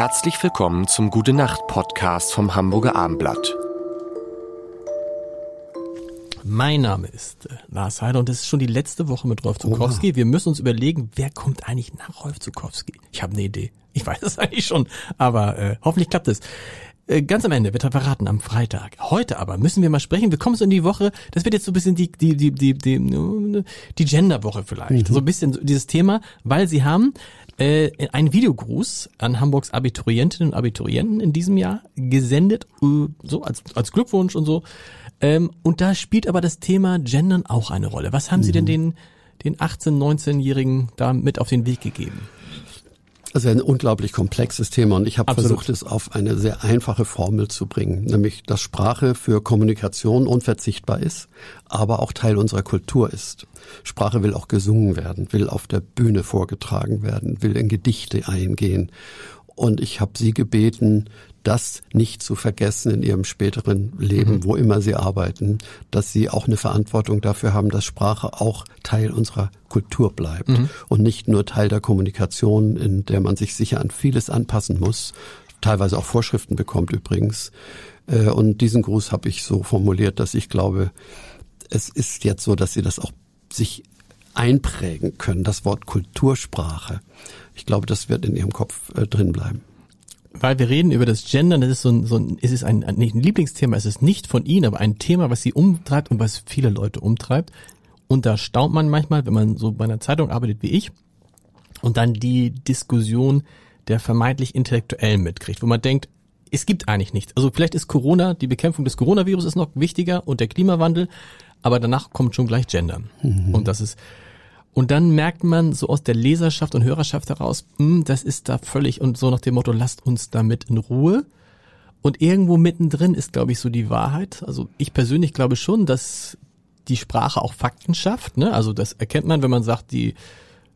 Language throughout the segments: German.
Herzlich willkommen zum Gute Nacht Podcast vom Hamburger Armblatt. Mein Name ist äh, Lars Heider und das ist schon die letzte Woche mit Rolf Zukowski. Wir müssen uns überlegen, wer kommt eigentlich nach Rolf Zukowski? Ich habe eine Idee. Ich weiß es eigentlich schon, aber äh, hoffentlich klappt es. Äh, Ganz am Ende wird er verraten am Freitag. Heute aber müssen wir mal sprechen. Wir kommen so in die Woche. Das wird jetzt so ein bisschen die die die die die, die Genderwoche vielleicht. So ein bisschen dieses Thema, weil sie haben äh, einen Videogruß an Hamburgs Abiturientinnen und Abiturienten in diesem Jahr gesendet, äh, so als als Glückwunsch und so. Ähm, und da spielt aber das Thema Gendern auch eine Rolle. Was haben Sie denn den den 18, 19-Jährigen da mit auf den Weg gegeben? Also ein unglaublich komplexes Thema und ich habe versucht, es auf eine sehr einfache Formel zu bringen, nämlich dass Sprache für Kommunikation unverzichtbar ist, aber auch Teil unserer Kultur ist. Sprache will auch gesungen werden, will auf der Bühne vorgetragen werden, will in Gedichte eingehen. Und ich habe Sie gebeten, das nicht zu vergessen in Ihrem späteren Leben, wo immer Sie arbeiten, dass Sie auch eine Verantwortung dafür haben, dass Sprache auch Teil unserer Kultur bleibt und nicht nur Teil der Kommunikation, in der man sich sicher an vieles anpassen muss, teilweise auch Vorschriften bekommt übrigens. Äh, Und diesen Gruß habe ich so formuliert, dass ich glaube, es ist jetzt so, dass Sie das auch sich einprägen können, das Wort Kultursprache. Ich glaube, das wird in Ihrem Kopf äh, drin bleiben. Weil wir reden über das Gendern, das ist so ein, so ein es ist ein, ein, nicht ein Lieblingsthema, es ist nicht von Ihnen, aber ein Thema, was Sie umtreibt und was viele Leute umtreibt. Und da staunt man manchmal, wenn man so bei einer Zeitung arbeitet wie ich und dann die Diskussion der vermeintlich Intellektuellen mitkriegt, wo man denkt, es gibt eigentlich nichts. Also vielleicht ist Corona, die Bekämpfung des Coronavirus ist noch wichtiger und der Klimawandel, aber danach kommt schon gleich Gendern. Und das ist, und dann merkt man so aus der Leserschaft und Hörerschaft heraus, hm, das ist da völlig und so nach dem Motto, lasst uns damit in Ruhe. Und irgendwo mittendrin ist, glaube ich, so die Wahrheit. Also ich persönlich glaube schon, dass die Sprache auch Fakten schafft. Ne? Also das erkennt man, wenn man sagt, die,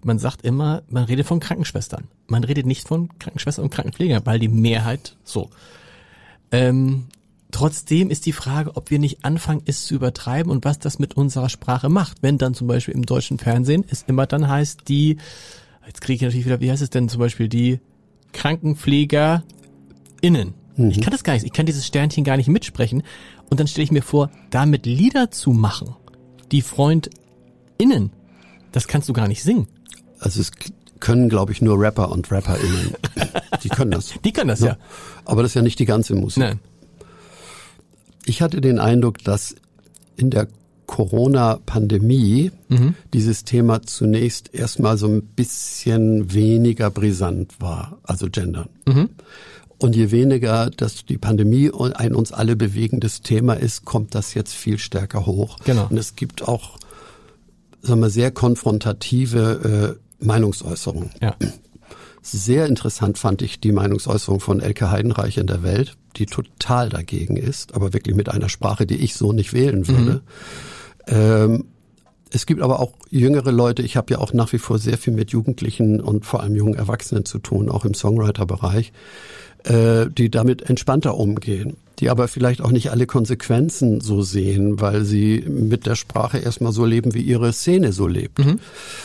man sagt immer, man redet von Krankenschwestern. Man redet nicht von Krankenschwestern und Krankenpflegern, weil die Mehrheit so. Ähm, trotzdem ist die Frage, ob wir nicht anfangen, es zu übertreiben und was das mit unserer Sprache macht. Wenn dann zum Beispiel im deutschen Fernsehen es immer dann heißt, die, jetzt kriege ich natürlich wieder, wie heißt es denn zum Beispiel, die KrankenpflegerInnen. Ich kann das gar nicht, ich kann dieses Sternchen gar nicht mitsprechen. Und dann stelle ich mir vor, damit Lieder zu machen, die FreundInnen, das kannst du gar nicht singen. Also es können, glaube ich, nur Rapper und RapperInnen. Die können das. Die können das ja. Aber das ist ja nicht die ganze Musik. Nein. Ich hatte den Eindruck, dass in der Corona-Pandemie dieses Thema zunächst erstmal so ein bisschen weniger brisant war, also Gendern. Und je weniger dass die Pandemie ein uns alle bewegendes Thema ist, kommt das jetzt viel stärker hoch. Genau. Und es gibt auch, sagen wir, sehr konfrontative äh, Meinungsäußerungen. Ja. Sehr interessant fand ich die Meinungsäußerung von Elke Heidenreich in der Welt, die total dagegen ist, aber wirklich mit einer Sprache, die ich so nicht wählen würde. Ähm, es gibt aber auch jüngere Leute, ich habe ja auch nach wie vor sehr viel mit Jugendlichen und vor allem jungen Erwachsenen zu tun, auch im Songwriter-Bereich, äh, die damit entspannter umgehen, die aber vielleicht auch nicht alle Konsequenzen so sehen, weil sie mit der Sprache erstmal so leben, wie ihre Szene so lebt.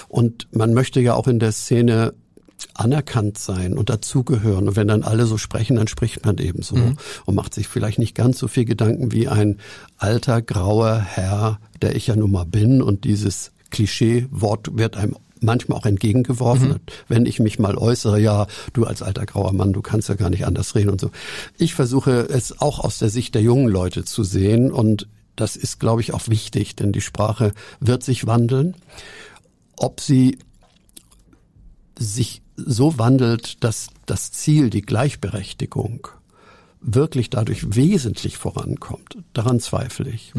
Und man möchte ja auch in der Szene anerkannt sein und dazugehören. Und wenn dann alle so sprechen, dann spricht man eben so und macht sich vielleicht nicht ganz so viel Gedanken wie ein alter, grauer Herr, der ich ja nun mal bin. Und dieses Klischee-Wort wird einem manchmal auch entgegengeworfen, wenn ich mich mal äußere, ja, du als alter grauer Mann, du kannst ja gar nicht anders reden und so. Ich versuche es auch aus der Sicht der jungen Leute zu sehen und das ist, glaube ich, auch wichtig, denn die Sprache wird sich wandeln. Ob sie sich so wandelt, dass das Ziel, die Gleichberechtigung, wirklich dadurch wesentlich vorankommt, daran zweifle ich.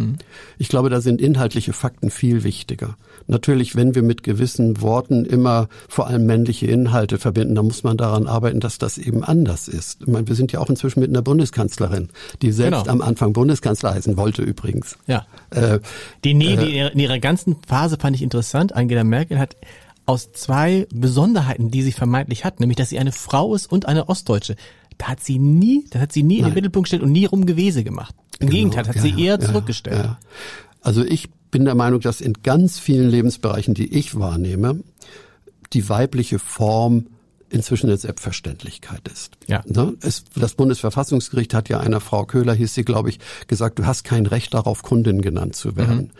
Ich glaube, da sind inhaltliche Fakten viel wichtiger. Natürlich, wenn wir mit gewissen Worten immer vor allem männliche Inhalte verbinden, dann muss man daran arbeiten, dass das eben anders ist. Ich meine, wir sind ja auch inzwischen mit einer Bundeskanzlerin, die selbst Genau. am Anfang Bundeskanzler heißen wollte übrigens. Ja. Äh, Die, nee, die, in ihrer ganzen Phase fand ich interessant. Angela Merkel hat aus zwei Besonderheiten, die sie vermeintlich hat, nämlich dass sie eine Frau ist und eine Ostdeutsche. Da hat sie nie, da hat sie nie in den Mittelpunkt gestellt und nie Rumgewese gemacht. Im Genau, Gegenteil, hat ja, sie eher ja, zurückgestellt. ja. Also ich bin der Meinung, dass in ganz vielen Lebensbereichen, die ich wahrnehme, die weibliche Form inzwischen eine Selbstverständlichkeit ist. Ja. Ne? Es, das Bundesverfassungsgericht hat ja einer Frau Köhler, hieß sie, glaube ich, gesagt, du hast kein Recht darauf, Kundin genannt zu werden. Mhm.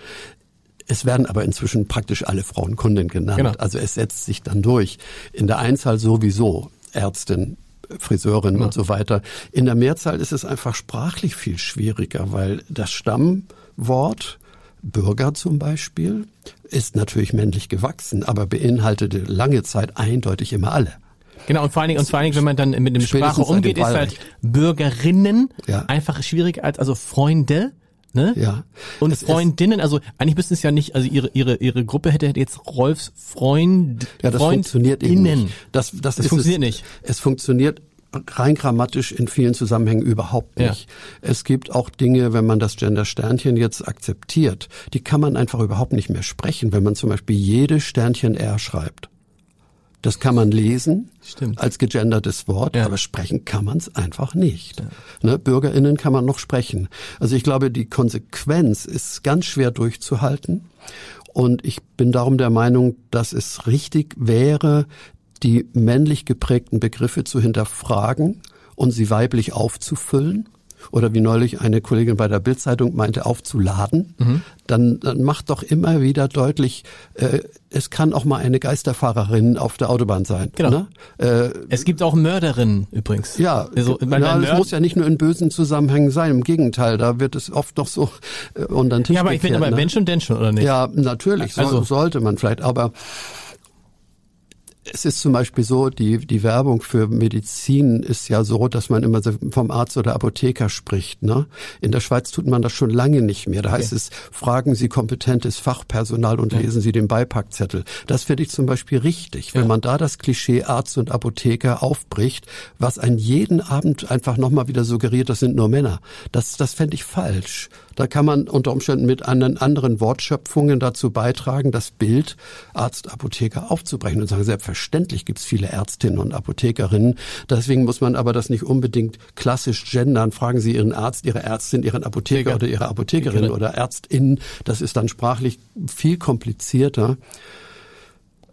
Es werden aber inzwischen praktisch alle Frauen Kundin genannt. Genau. Also es setzt sich dann durch. In der Einzahl sowieso Ärztin, Friseurin ja. und so weiter. In der Mehrzahl ist es einfach sprachlich viel schwieriger, weil das Stammwort Bürger zum Beispiel ist natürlich männlich gewachsen, aber beinhaltete lange Zeit eindeutig immer alle. Genau, und vor allen Dingen, und vor allen Dingen, wenn man dann mit dem Sprache umgeht, ist halt Bürgerinnen ja. einfach schwieriger als, also Freunde, ne? Ja. Und es Freundinnen, also eigentlich müssten es ja nicht, also ihre, ihre, ihre Gruppe hätte jetzt Rolfs Freund, Ja, das funktioniert eben nicht. Das, das, das funktioniert es, nicht. Es funktioniert rein grammatisch in vielen Zusammenhängen überhaupt nicht. Ja. Es gibt auch Dinge, wenn man das Gender-Sternchen jetzt akzeptiert, die kann man einfach überhaupt nicht mehr sprechen, wenn man zum Beispiel jedes Sternchen R schreibt. Das kann man lesen Stimmt. als gegendertes Wort, ja. aber sprechen kann man es einfach nicht. Ja. Ne, BürgerInnen kann man noch sprechen. Also ich glaube, die Konsequenz ist ganz schwer durchzuhalten. Und ich bin darum der Meinung, dass es richtig wäre, die männlich geprägten Begriffe zu hinterfragen und sie weiblich aufzufüllen oder wie neulich eine Kollegin bei der Bildzeitung meinte, aufzuladen, mhm. dann, dann macht doch immer wieder deutlich, äh, es kann auch mal eine Geisterfahrerin auf der Autobahn sein. Genau. Ne? Äh, es gibt auch Mörderinnen übrigens. Ja, also, ja das muss ja nicht nur in bösen Zusammenhängen sein. Im Gegenteil, da wird es oft doch so äh, unter den Tisch Ja, aber ich finde aber ne? wenn schon, denn schon, oder nicht? Ja, natürlich, so, also. sollte man vielleicht, aber es ist zum Beispiel so, die, die Werbung für Medizin ist ja so, dass man immer vom Arzt oder Apotheker spricht. Ne? In der Schweiz tut man das schon lange nicht mehr. Da heißt okay. es, fragen Sie kompetentes Fachpersonal und ja. lesen Sie den Beipackzettel. Das finde ich zum Beispiel richtig. Wenn ja. man da das Klischee Arzt und Apotheker aufbricht, was einen jeden Abend einfach nochmal wieder suggeriert, das sind nur Männer. Das, das fände ich falsch. Da kann man unter Umständen mit anderen, anderen Wortschöpfungen dazu beitragen, das Bild Arzt, Apotheker aufzubrechen und sagen, selbstverständlich gibt es viele Ärztinnen und Apothekerinnen. Deswegen muss man aber das nicht unbedingt klassisch gendern. Fragen Sie Ihren Arzt, Ihre Ärztin, Ihren Apotheker oder Ihre Apothekerin oder Ärztin. Das ist dann sprachlich viel komplizierter.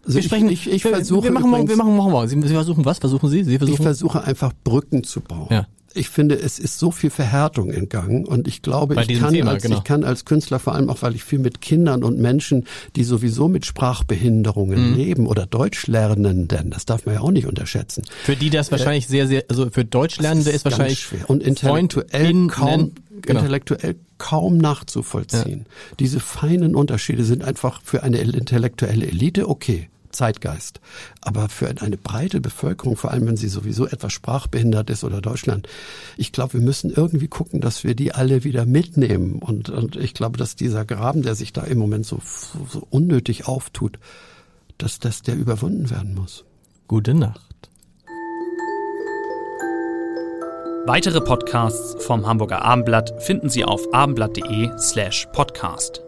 Also wir sprechen, ich, ich, ich versuche wir machen, übrigens, wir machen, machen wir. Sie, Sie versuchen was? Versuchen Sie? Sie versuchen? Ich versuche einfach Brücken zu bauen. Ja ich finde, es ist so viel Verhärtung in Gang und ich glaube, Bei ich kann, Thema, als, genau. ich kann als Künstler, vor allem auch, weil ich viel mit Kindern und Menschen, die sowieso mit Sprachbehinderungen mhm. leben oder Deutschlernenden, das darf man ja auch nicht unterschätzen. Für die das wahrscheinlich äh, sehr, sehr, also für Deutschlernende ist, ist wahrscheinlich schwer und intellektuell kaum, genau. intellektuell kaum nachzuvollziehen. Ja. Diese feinen Unterschiede sind einfach für eine intellektuelle Elite okay. Zeitgeist. Aber für eine breite Bevölkerung, vor allem wenn sie sowieso etwas sprachbehindert ist oder Deutschland, ich glaube, wir müssen irgendwie gucken, dass wir die alle wieder mitnehmen. Und, und ich glaube, dass dieser Graben, der sich da im Moment so, so unnötig auftut, dass das der überwunden werden muss. Gute Nacht. Weitere Podcasts vom Hamburger Abendblatt finden Sie auf abendblatt.de slash podcast.